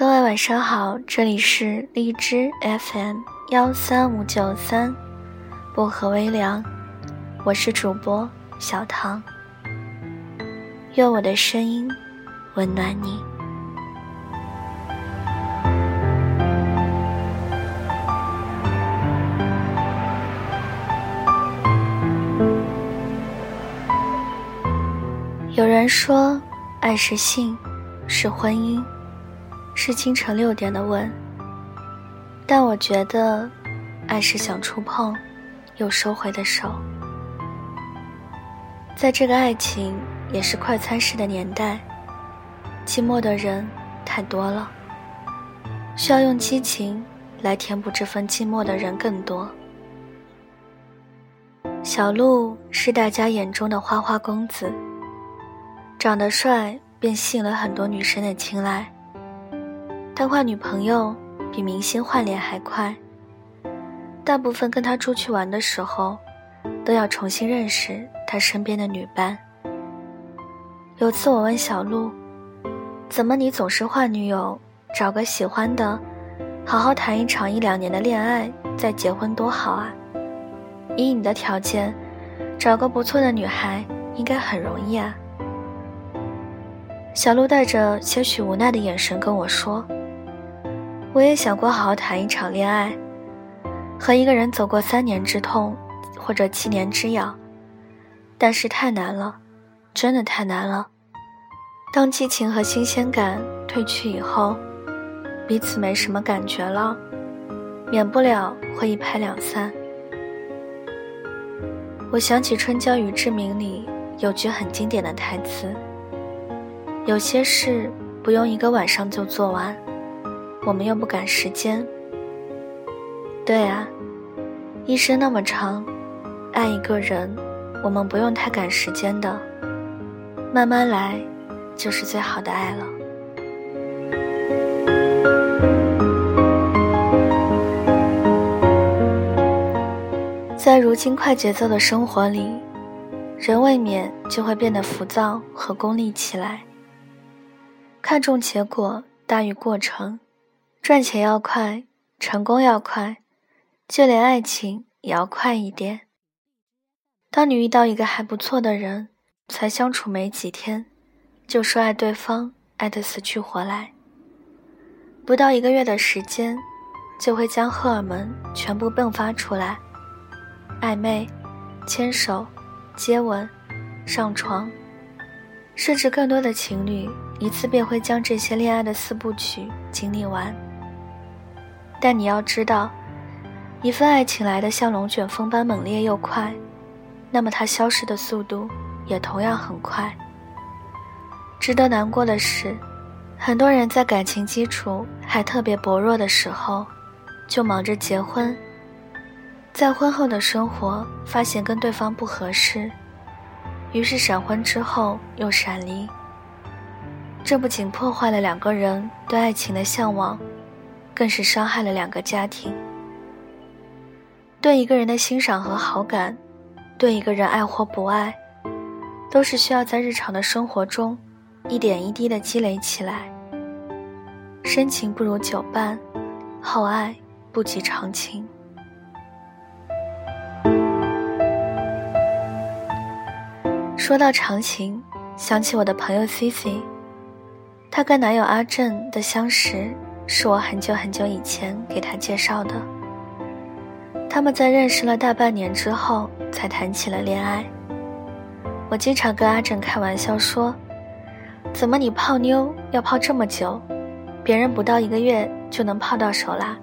各位晚上好，这里是荔枝 FM 幺三五九三，薄荷微凉，我是主播小唐，愿我的声音温暖你。有人说，爱是性，是婚姻。是清晨六点的吻，但我觉得，爱是想触碰，又收回的手。在这个爱情也是快餐式的年代，寂寞的人太多了，需要用激情来填补这份寂寞的人更多。小鹿是大家眼中的花花公子，长得帅便吸引了很多女生的青睐。他换女朋友比明星换脸还快。大部分跟他出去玩的时候，都要重新认识他身边的女伴。有次我问小鹿：“怎么你总是换女友？找个喜欢的，好好谈一场一两年的恋爱，再结婚多好啊！以你的条件，找个不错的女孩应该很容易啊。”小鹿带着些许无奈的眼神跟我说。我也想过好好谈一场恋爱，和一个人走过三年之痛，或者七年之痒，但是太难了，真的太难了。当激情和新鲜感褪去以后，彼此没什么感觉了，免不了会一拍两散。我想起《春娇与志明》里有句很经典的台词：“有些事不用一个晚上就做完。”我们又不赶时间。对啊，一生那么长，爱一个人，我们不用太赶时间的，慢慢来，就是最好的爱了。在如今快节奏的生活里，人未免就会变得浮躁和功利起来，看重结果大于过程。赚钱要快，成功要快，就连爱情也要快一点。当你遇到一个还不错的人，才相处没几天，就说爱对方，爱得死去活来。不到一个月的时间，就会将荷尔蒙全部迸发出来，暧昧、牵手、接吻、上床，甚至更多的情侣一次便会将这些恋爱的四部曲经历完。但你要知道，一份爱情来的像龙卷风般猛烈又快，那么它消失的速度也同样很快。值得难过的是，很多人在感情基础还特别薄弱的时候，就忙着结婚，在婚后的生活发现跟对方不合适，于是闪婚之后又闪离。这不仅破坏了两个人对爱情的向往。更是伤害了两个家庭。对一个人的欣赏和好感，对一个人爱或不爱，都是需要在日常的生活中一点一滴的积累起来。深情不如久伴，厚爱不及长情。说到长情，想起我的朋友 C C，她跟男友阿正的相识。是我很久很久以前给他介绍的。他们在认识了大半年之后才谈起了恋爱。我经常跟阿正开玩笑说：“怎么你泡妞要泡这么久？别人不到一个月就能泡到手啦？”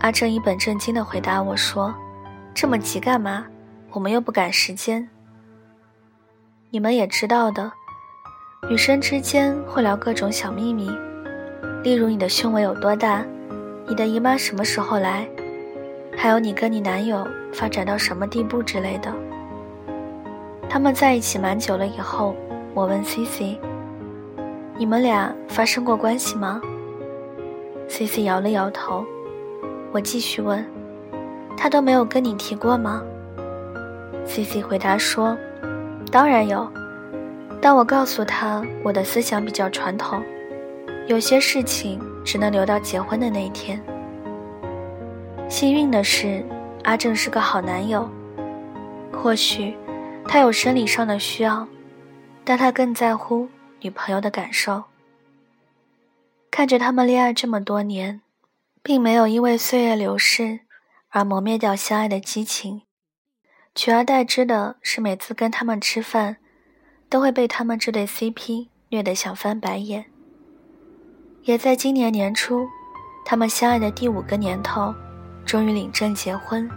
阿正一本正经地回答我说：“这么急干嘛？我们又不赶时间。”你们也知道的，女生之间会聊各种小秘密。例如你的胸围有多大，你的姨妈什么时候来，还有你跟你男友发展到什么地步之类的。他们在一起蛮久了以后，我问 C C：“ 你们俩发生过关系吗？”C C 摇了摇头。我继续问：“他都没有跟你提过吗？”C C 回答说：“当然有，但我告诉他我的思想比较传统。”有些事情只能留到结婚的那一天。幸运的是，阿正是个好男友。或许他有生理上的需要，但他更在乎女朋友的感受。看着他们恋爱这么多年，并没有因为岁月流逝而磨灭掉相爱的激情，取而代之的是每次跟他们吃饭，都会被他们这对 CP 虐得想翻白眼。也在今年年初，他们相爱的第五个年头，终于领证结婚。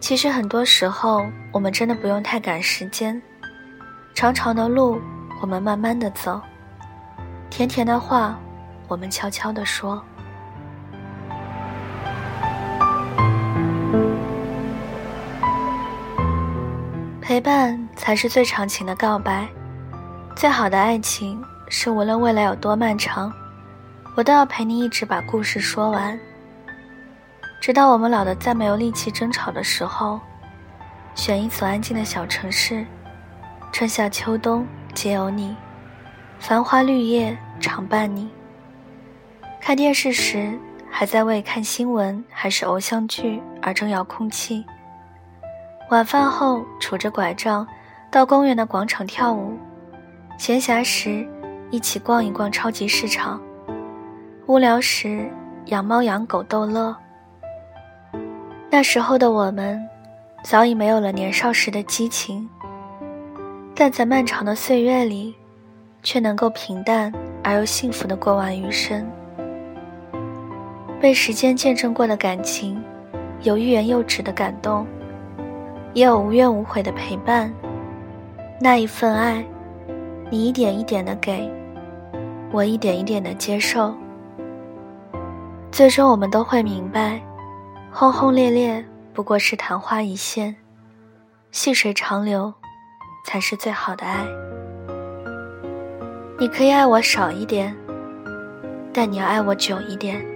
其实很多时候，我们真的不用太赶时间，长长的路我们慢慢的走，甜甜的话我们悄悄的说。陪伴才是最长情的告白，最好的爱情。是无论未来有多漫长，我都要陪你一直把故事说完，直到我们老的再没有力气争吵的时候。选一所安静的小城市，春夏秋冬皆有你，繁花绿叶常伴你。看电视时还在为看新闻还是偶像剧而争遥控器。晚饭后拄着拐杖到公园的广场跳舞，闲暇时。一起逛一逛超级市场，无聊时养猫养狗逗乐。那时候的我们，早已没有了年少时的激情，但在漫长的岁月里，却能够平淡而又幸福的过完余生。被时间见证过的感情，有欲言又止的感动，也有无怨无悔的陪伴。那一份爱。你一点一点的给，我一点一点的接受，最终我们都会明白，轰轰烈烈不过是昙花一现，细水长流才是最好的爱。你可以爱我少一点，但你要爱我久一点。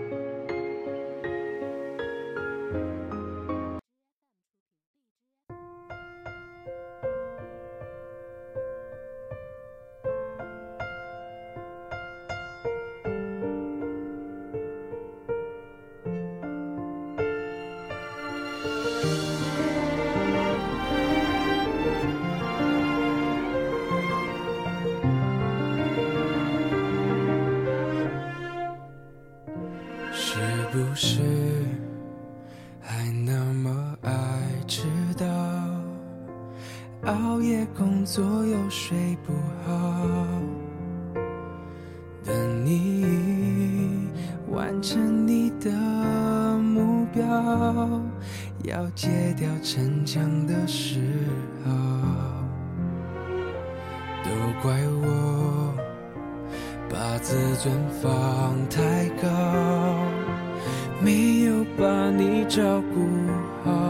睡不好等你完成你的目标，要戒掉逞强的时候，都怪我把自尊放太高，没有把你照顾好。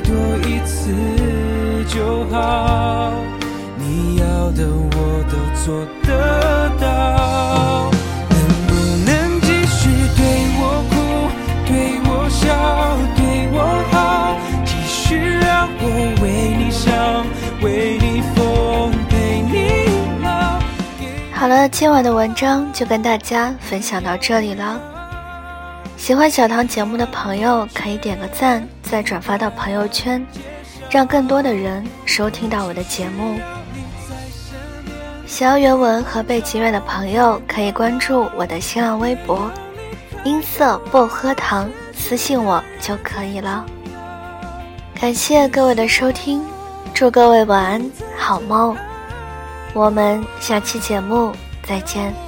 多一次就好你要的我都做得到能不能继续对我哭对我笑对我好继续让我为你想为你疯陪你老好了今晚的文章就跟大家分享到这里了。喜欢小唐节目的朋友可以点个赞，再转发到朋友圈，让更多的人收听到我的节目。想要原文和背景乐的朋友可以关注我的新浪微博“音色薄荷糖”，私信我就可以了。感谢各位的收听，祝各位晚安，好梦。我们下期节目再见。